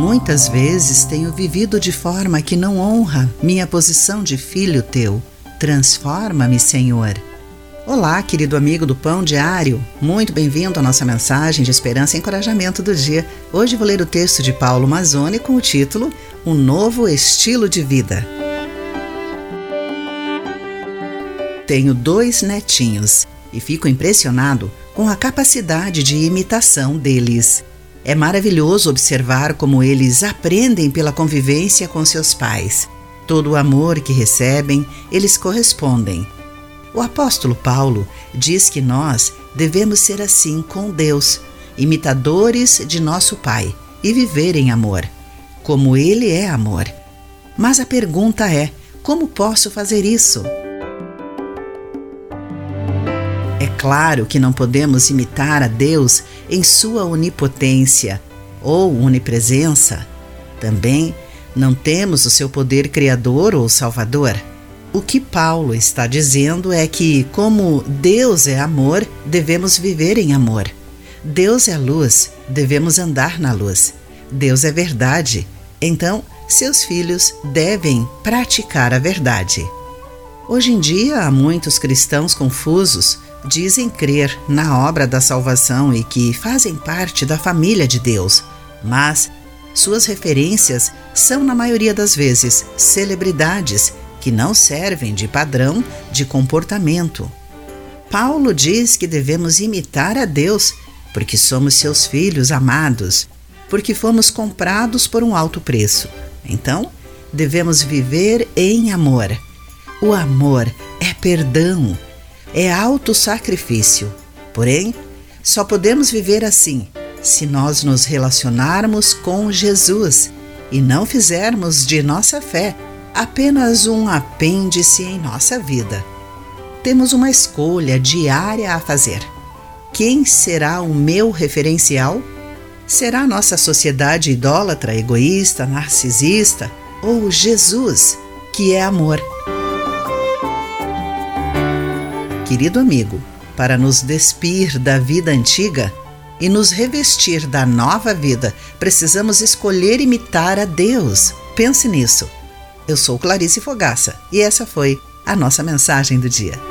Muitas vezes tenho vivido de forma que não honra minha posição de filho teu. Transforma-me, Senhor. Olá, querido amigo do Pão Diário. Muito bem-vindo à nossa mensagem de esperança e encorajamento do dia. Hoje vou ler o texto de Paulo Mazzoni com o título Um Novo Estilo de Vida. Tenho dois netinhos e fico impressionado com a capacidade de imitação deles. É maravilhoso observar como eles aprendem pela convivência com seus pais. Todo o amor que recebem, eles correspondem. O apóstolo Paulo diz que nós devemos ser assim com Deus, imitadores de nosso Pai e viver em amor, como Ele é amor. Mas a pergunta é: como posso fazer isso? Claro que não podemos imitar a Deus em sua onipotência ou onipresença. Também não temos o seu poder criador ou salvador. O que Paulo está dizendo é que, como Deus é amor, devemos viver em amor. Deus é luz, devemos andar na luz. Deus é verdade, então seus filhos devem praticar a verdade. Hoje em dia há muitos cristãos confusos dizem crer na obra da salvação e que fazem parte da família de Deus, mas suas referências são, na maioria das vezes, celebridades que não servem de padrão de comportamento. Paulo diz que devemos imitar a Deus porque somos seus filhos amados, porque fomos comprados por um alto preço. Então, devemos viver em amor. O amor é perdão é auto-sacrifício. Porém, só podemos viver assim se nós nos relacionarmos com Jesus e não fizermos de nossa fé apenas um apêndice em nossa vida. Temos uma escolha diária a fazer. Quem será o meu referencial? Será nossa sociedade idólatra, egoísta, narcisista ou Jesus, que é amor? Querido amigo, para nos despir da vida antiga e nos revestir da nova vida, precisamos escolher imitar a Deus. Pense nisso. Eu sou Clarice Fogaça e essa foi a nossa mensagem do dia.